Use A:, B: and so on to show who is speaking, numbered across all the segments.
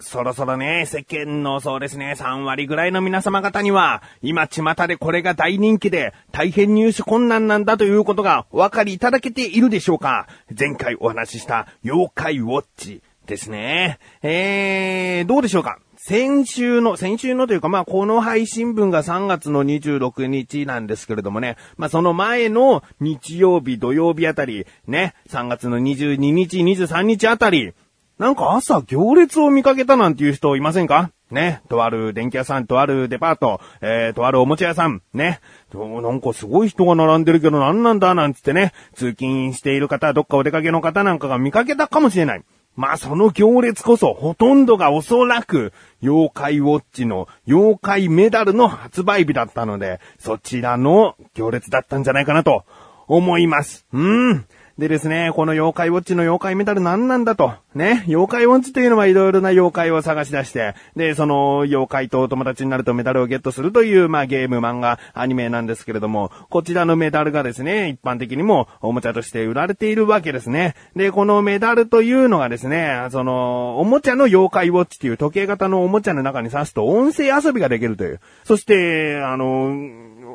A: そろそろね、世間のそうですね、3割ぐらいの皆様方には、今巷でこれが大人気で、大変入手困難なんだということがお分かりいただけているでしょうか。前回お話しした妖怪ウォッチですね。えー、どうでしょうか？先週の、先週のというか、まあ、この配信分が3月の26日なんですけれどもね、まあ、その前の日曜日、土曜日あたり、ね、3月の22日、23日あたり、なんか朝行列を見かけたなんていう人いませんか？ね、とある電気屋さん、とあるデパート、えー、とあるおもちゃ屋さん、ね、なんかすごい人が並んでるけど何なんだなんつってね、通勤している方、どっかお出かけの方なんかが見かけたかもしれない。まあその行列こそほとんどがおそらく妖怪ウォッチの妖怪メダルの発売日だったので、そちらの行列だったんじゃないかなと思います。うん。でですね、この妖怪ウォッチの妖怪メダル何なんだと。ね、妖怪ウォッチというのはいろいろな妖怪を探し出して、で、その妖怪と友達になるとメダルをゲットするという、まあゲーム、漫画、アニメなんですけれども、こちらのメダルがですね、一般的にもおもちゃとして売られているわけですね。で、このメダルというのがですね、その、おもちゃの妖怪ウォッチという時計型のおもちゃの中に挿すと音声遊びができるという。そして、あの、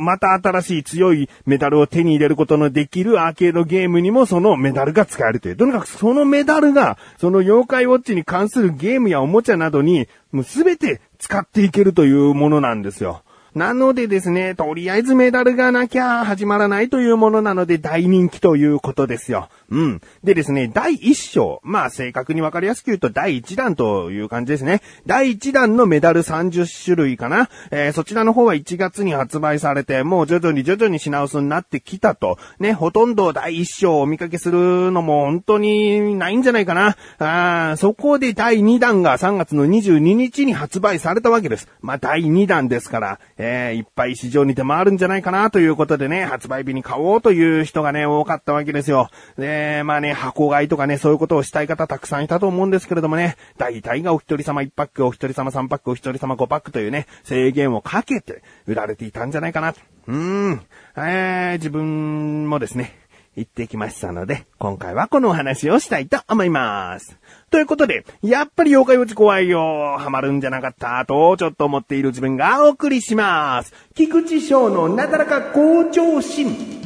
A: また新しい強いメダルを手に入れることのできるアーケードゲームにもそのメダルが使えるという。とにかくそのメダルが、その妖怪ウォッチに関するゲームやおもちゃなどに、もうすべて使っていけるというものなんですよ。なのでですね、とりあえずメダルがなきゃ始まらないというものなので大人気ということですよ。うん。でですね、第1章。まあ正確にわかりやすく言うと第1弾という感じですね。第1弾のメダル30種類かな。えー、そちらの方は1月に発売されて、もう徐々に徐々に品薄になってきたと。ね、ほとんど第1章をお見かけするのも本当にないんじゃないかな。あそこで第2弾が3月の22日に発売されたわけです。まあ第2弾ですから、えー、いっぱい市場に出回るんじゃないかなということでね、発売日に買おうという人がね、多かったわけですよ。で、まあね、箱買いとかね、そういうことをしたい方たくさんいたと思うんですけれどもね、大体がお一人様1パック、お一人様3パック、お一人様5パックというね、制限をかけて売られていたんじゃないかなと。うーん、えー、自分もですね、行ってきましたので、今回はこのお話をしたいと思います。ということで、やっぱり妖怪ウォッチ怖いよ、ハマるんじゃなかったと、ちょっと思っている自分がお送りします。菊池翔のなだらか向上心。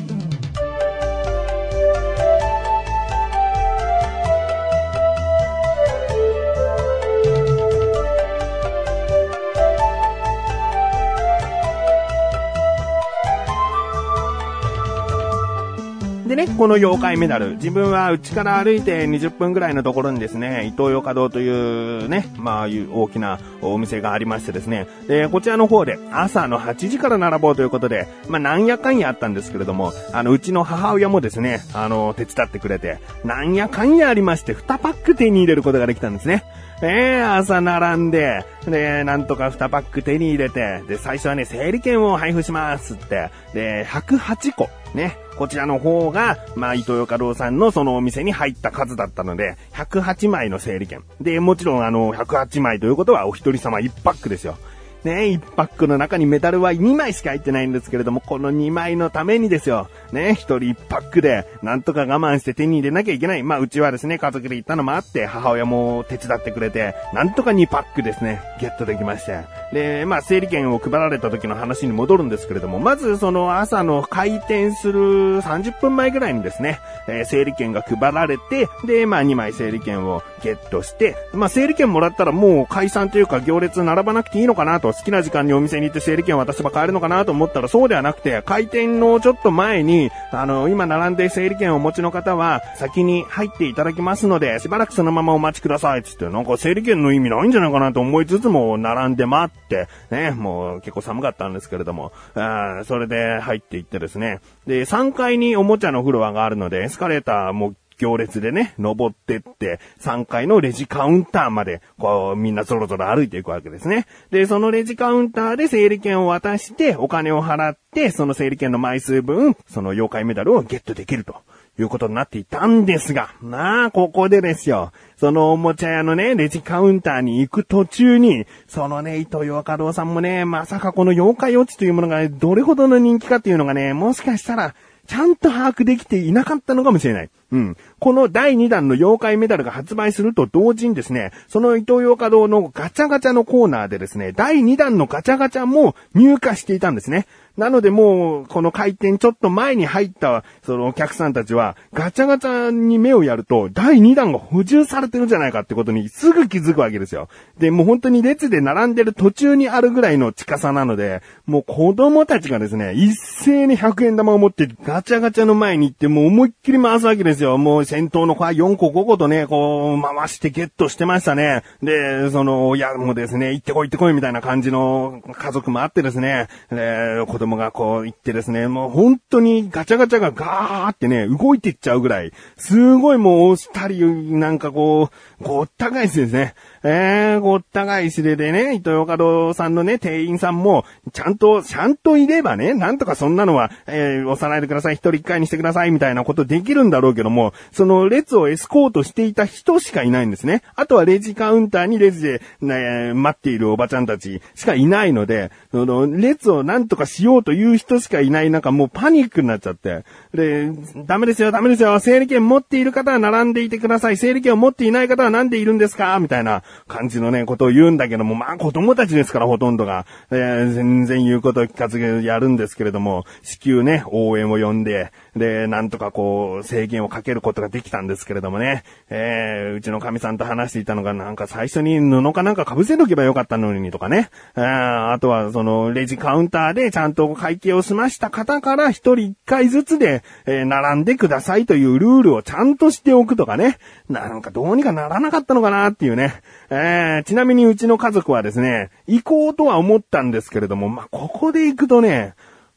A: ね、この妖怪メダル、自分はうちから歩いて20分ぐらいのところにですね、伊東洋華堂というね、まあいう大きなお店がありましてですね、で、こちらの方で朝の8時から並ぼうということで、まあなんやかんやあったんですけれども、あの、うちの母親もですね、あの、手伝ってくれて、なんやかんやありまして、2パック手に入れることができたんですね。ね。え、朝並んで、で、なんとか2パック手に入れて、で、最初はね、整理券を配布しますって、で、108個、ね、こちらの方が、まあ、伊藤洋華堂さんのそのお店に入った数だったので、108枚の整理券。で、もちろんあの、108枚ということはお一人様1パックですよ。ね、1パックの中にメダルは2枚しか入ってないんですけれども、この2枚のためにですよ。ね、1人1パックで、なんとか我慢して手に入れなきゃいけない。まあ、うちはですね、家族で行ったのもあって、母親も手伝ってくれて、なんとか2パックですね、ゲットできまして。で、まあ、整理券を配られた時の話に戻るんですけれども、まずその朝の開店する30分前ぐらいにですね、えー、整理券が配られて、で、まあ、2枚整理券をゲットして、まあ、整理券もらったらもう解散というか行列並ばなくていいのかなと好きな時間にお店に行って整理券を渡せば買えるのかなと思ったらそうではなくて、開店のちょっと前に、あの、今並んで整理券をお持ちの方は、先に入っていただきますので、しばらくそのままお待ちください、つって、なんか整理券の意味ないんじゃないかなと思いつつも、並んで待って、ね、もう結構寒かったんですけれども、あそれで入っていってですね、で、3階におもちゃのフロアがあるので、エスカレーターも行列でね、登ってって、3階のレジカウンターまで、こう、みんなぞろぞろ歩いていくわけですね。で、そのレジカウンターで整理券を渡して、お金を払って、その整理券の枚数分、その妖怪メダルをゲットできると。いうことになっていたんですが、まあ、ここでですよ。そのおもちゃ屋のね、レジカウンターに行く途中に、そのね、糸洋華堂さんもね、まさかこの妖怪落ちというものが、ね、どれほどの人気かっていうのがね、もしかしたらちゃんと把握できていなかったのかもしれない。うん。この第2弾の妖怪メダルが発売すると同時にですね、その伊東洋華堂のガチャガチャのコーナーでですね、第2弾のガチャガチャも入荷していたんですね。なのでもう、この開店ちょっと前に入った、そのお客さんたちは、ガチャガチャに目をやると、第2弾が補充されてるんじゃないかってことにすぐ気づくわけですよ。で、もう本当に列で並んでる途中にあるぐらいの近さなので、もう子供たちがですね、一斉に100円玉を持ってガチャガチャの前に行ってもう思いっきり回すわけですよ。もう先頭の子は4個5個とね、こう回してゲットしてましたね。で、その親もですね、行ってこい行ってこいみたいな感じの家族もあってですね、で、子供がこう行ってですね、もう本当にガチャガチャがガーってね、動いていっちゃうぐらい、すごいもう押したり、なんかこう、ごった返しですね。えー、ごった返しででね、糸魚川さんのね、店員さんも、ちゃんと、ちゃんといればね、なんとかそんなのは、えー、押さないでください、一人一回にしてください、みたいなことできるんだろうけども、その列をエスコートしていた人しかいないんですね。あとはレジカウンターにレジで、ね、待っているおばちゃんたちしかいないので、その、列をなんとかしようという人しかいない中、もうパニックになっちゃって。で、ダメですよ、ダメですよ、整理券持っている方は並んでいてください、整理券を持っていない方はなんでいるんですか？みたいな。感じのね、ことを言うんだけども、まあ子供たちですからほとんどが、えー、全然言うことを聞かずやるんですけれども、至急ね、応援を呼んで、で、なんとかこう、制限をかけることができたんですけれどもね、えー、うちの神さんと話していたのが、なんか最初に布かなんか被せとけばよかったのにとかね、え、あとはその、レジカウンターでちゃんと会計を済ました方から一人一回ずつで、えー、並んでくださいというルールをちゃんとしておくとかね、なんかどうにかならなかったのかなっていうね、えー、ちなみにうちの家族はですね、行こうとは思ったんですけれども、まあ、ここで行くとね、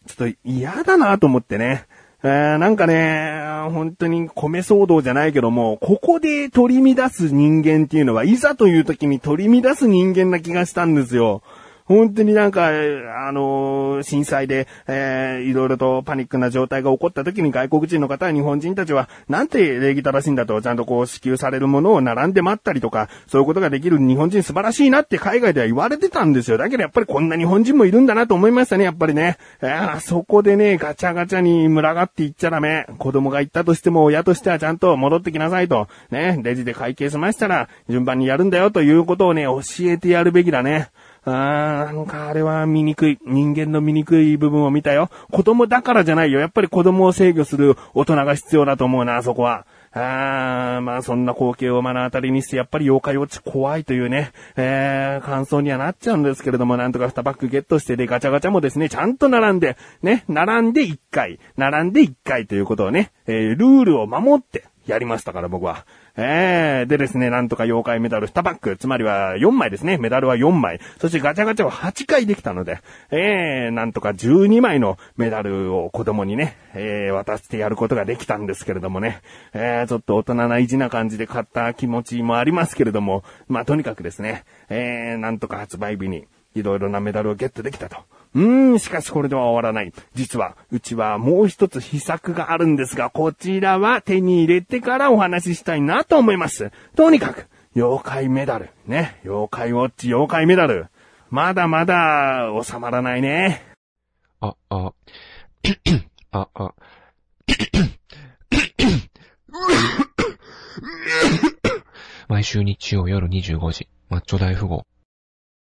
A: ちょっと嫌だなと思ってね。えー、なんかね、本当に米騒動じゃないけども、ここで取り乱す人間っていうのは、いざという時に取り乱す人間な気がしたんですよ。本当になんか、あのー、震災で、えー、いろいろとパニックな状態が起こった時に外国人の方は日本人たちは、なんて礼儀正しいんだと、ちゃんとこう支給されるものを並んで待ったりとか、そういうことができる日本人素晴らしいなって海外では言われてたんですよ。だけどやっぱりこんな日本人もいるんだなと思いましたね、やっぱりね。えー、そこでね、ガチャガチャに群がっていっちゃダメ。子供が行ったとしても親としてはちゃんと戻ってきなさいと。ね、レジで会計済ましたら順番にやるんだよということをね、教えてやるべきだね。あー、なんかあれは醜い。人間の醜い部分を見たよ。子供だからじゃないよ。やっぱり子供を制御する大人が必要だと思うな、そこは。あー、まあそんな光景を目の当たりにして、やっぱり妖怪ウォッチ怖いというね、えー、感想にはなっちゃうんですけれども、なんとか2パックゲットしてで、ガチャガチャもですね、ちゃんと並んで、ね、並んで1回、並んで1回ということをね、えー、ルールを守ってやりましたから僕は。えー、でですね、なんとか妖怪メダル2パック、つまりは4枚ですね。メダルは4枚。そしてガチャガチャを8回できたので、えー、なんとか12枚のメダルを子供にね、えー、渡してやることができたんですけれどもね、えー、ちょっと大人な意地な感じで買った気持ちもありますけれども、まあ、とにかくですね、えー、なんとか発売日にいろいろなメダルをゲットできたと。うーん、しかしこれでは終わらない。実は、うちはもう一つ秘策があるんですが、こちらは手に入れてからお話ししたいなと思います。とにかく、妖怪メダル。ね。妖怪ウォッチ妖怪メダル。まだまだ収まらないね。
B: あ、あ、あ、あ、毎週日曜夜25時、マッチョ大富豪。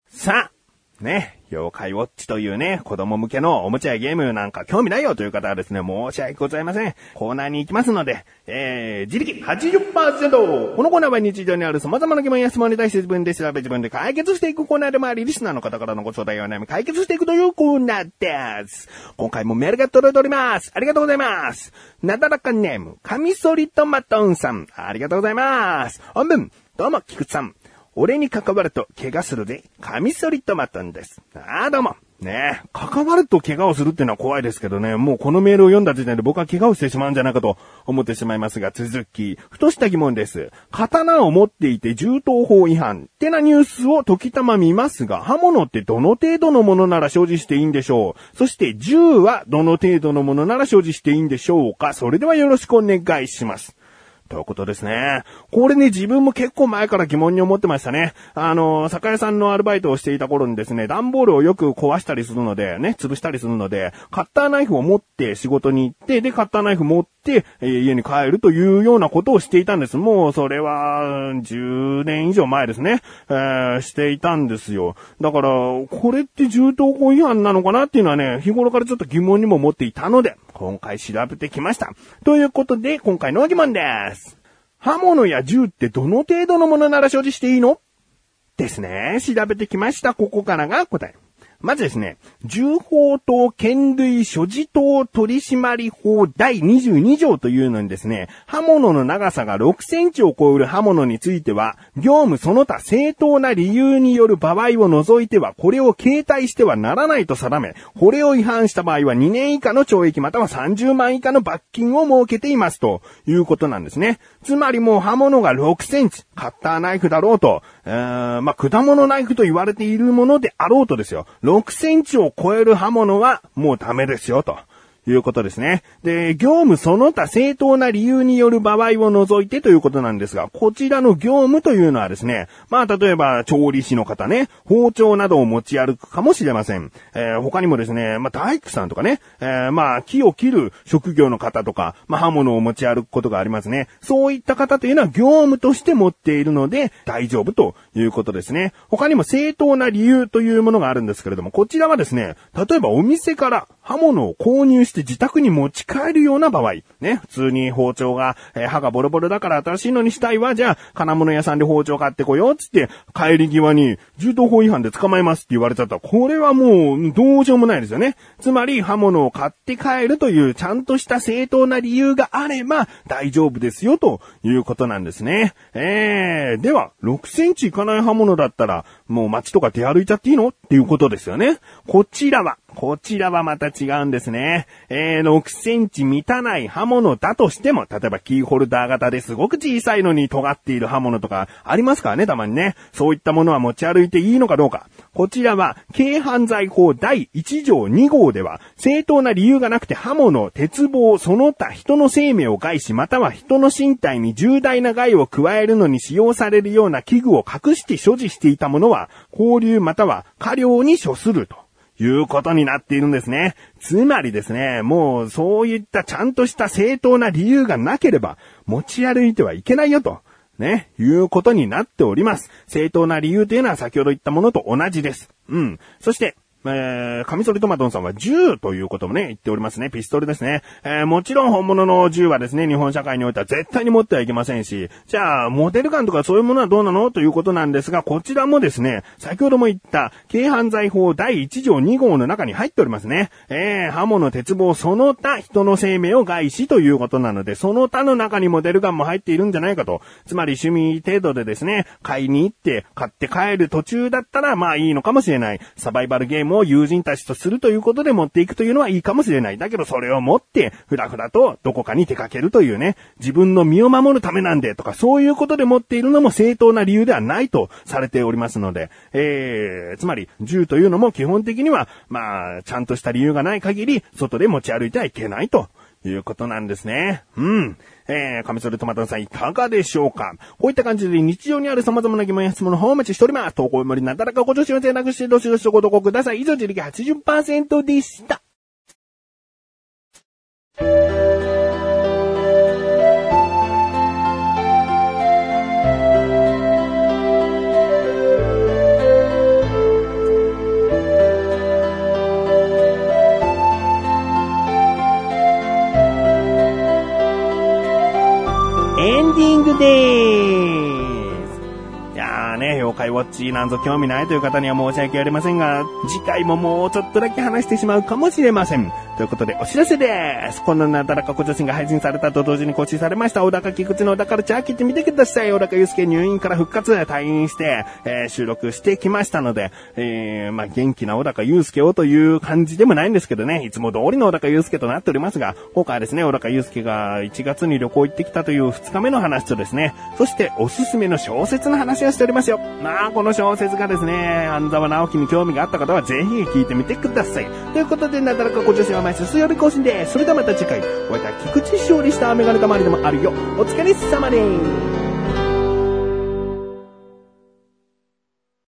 A: さあ、ね、妖怪ウォッチというね、子供向けのおもちゃやゲームなんか興味ないよという方はですね、申し訳ございません。コーナーに行きますので、えー、自力 80%! このコーナーは日常にある様々な疑問や質問に対して自分で調べ自分で解決していくコーナーでもあり、リスナーの方からのご相談や悩み解決していくというコーナーです。今回もメールが届いております。ありがとうございます。なだらかネーム、カミソリトマトンさん、ありがとうございます。本文、どうも、菊池さん。俺に関わると怪我するで、カミソリトマトンです。ああ、どうも。ねえ、関わると怪我をするっていうのは怖いですけどね、もうこのメールを読んだ時点で僕は怪我をしてしまうんじゃないかと思ってしまいますが、続き、ふとした疑問です。刀を持っていて銃刀法違反ってなニュースを時たま見ますが、刃物ってどの程度のものなら所持していいんでしょうそして銃はどの程度のものなら所持していいんでしょうかそれではよろしくお願いします。ということですね。これね、自分も結構前から疑問に思ってましたね。あの、酒屋さんのアルバイトをしていた頃にですね、段ボールをよく壊したりするので、ね、潰したりするので、カッターナイフを持って仕事に行って、で、カッターナイフ持って、えー、家に帰るというようなことをしていたんです。もう、それは、10年以上前ですね。えー、していたんですよ。だから、これって銃刀法違反なのかなっていうのはね、日頃からちょっと疑問にも持っていたので、今回調べてきました。ということで、今回の疑問です。刃物や銃ってどの程度のものなら所持していいの？ですね。調べてきました。ここからが答え。まずですね、銃砲等剣類所持等取締法第22条というのにですね、刃物の長さが6センチを超える刃物については、業務その他正当な理由による場合を除いては、これを携帯してはならないと定め、これを違反した場合は2年以下の懲役または30万以下の罰金を設けていますということなんですね。つまりもう刃物が6センチ、カッターナイフだろうと、えー、まあ、果物ナイフと言われているものであろうとですよ。6センチを超える刃物はもうダメですよと。いうことですね。で、業務その他正当な理由による場合を除いてということなんですが、こちらの業務というのはですね、まあ例えば調理師の方ね、包丁などを持ち歩くかもしれません。えー、他にもですね、まあ大工さんとかね、えー、まあ木を切る職業の方とか、まあ刃物を持ち歩くことがありますね。そういった方というのは業務として持っているので大丈夫ということですね。他にも正当な理由というものがあるんですけれども、こちらはですね、例えばお店から刃物を購入して自宅に持ち帰るような場合、ね、普通に包丁が、えー、刃がボロボロだから新しいのにしたいわ、じゃあ、金物屋さんで包丁買ってこよう、つって、帰り際に、銃刀法違反で捕まえますって言われちゃったら、これはもう、どうしようもないですよね。つまり、刃物を買って帰るという、ちゃんとした正当な理由があれば、大丈夫ですよ、ということなんですね。えー、では、6センチいかない刃物だったら、もう街とか出歩いちゃっていいの？っていうことですよね。こちらは、こちらはまた違うんですね。えー、6センチ満たない刃物だとしても、例えばキーホルダー型ですごく小さいのに尖っている刃物とかありますからね、たまにね。そういったものは持ち歩いていいのかどうか。こちらは、軽犯罪法第1条2号では、正当な理由がなくて刃物、鉄棒、その他人の生命を害し、または人の身体に重大な害を加えるのに使用されるような器具を隠して所持していたものは、交流または過料に処すると。いうことになっているんですね。つまりですね、もうそういったちゃんとした正当な理由がなければ持ち歩いてはいけないよと。ね、いうことになっております。正当な理由というのは先ほど言ったものと同じです。うん。そして、えー、カミソリトマトンさんは銃ということもね、言っておりますね。ピストルですね。えー、もちろん本物の銃はですね、日本社会においては絶対に持ってはいけませんし、じゃあ、モデルガンとかそういうものはどうなのということなんですが、こちらもですね、先ほども言った、軽犯罪法第1条2号の中に入っておりますね。えー、刃物、鉄棒、その他、人の生命を害しということなので、その他の中にモデルガンも入っているんじゃないかと。つまり趣味程度でですね、買いに行って、買って帰る途中だったら、まあいいのかもしれない。サバイバルゲームを友人たちとするということで持っていくというのはいいかもしれない。だけどそれを持って、ふらふらとどこかに出かけるというね、自分の身を守るためなんでとか、そういうことで持っているのも正当な理由ではないとされておりますので、えー、つまり、銃というのも基本的には、まあ、ちゃんとした理由がない限り、外で持ち歩いてはいけないと。いうことなんですね。うん。えー、カミソリトマトさんいかがでしょうか？こういった感じで日常にある様々な疑問や質問の方をお待ちしております。投稿無理なだらかご助手を選択してどしどしとご投稿ください。以上、自力80%でした。de 界ウォッチなんぞ興味ないという方には申し訳ありませんが、次回ももうちょっとだけ話してしまうかもしれません。ということで、お知らせです。このなだらか小女子が配信されたと同時に更新されました、小高菊池の小高ルチャー切ってみてください。小高祐介入院から復活、退院して、えー、収録してきましたので、えー、まあ、元気な小高祐介をという感じでもないんですけどね、いつも通りの小高祐介となっておりますが、今回はですね、小高祐介が1月に旅行行ってきたという2日目の話とですね、そしておすすめの小説の話をしておりますよ。まあ、この小説がですね、安沢直樹に興味があった方はぜひ聞いてみてください。ということで、なだらかご女子は毎週水曜日更新です。それではまた次回、お会いいた菊池勝利したメガネたまりでもあるよ。お疲れ様です。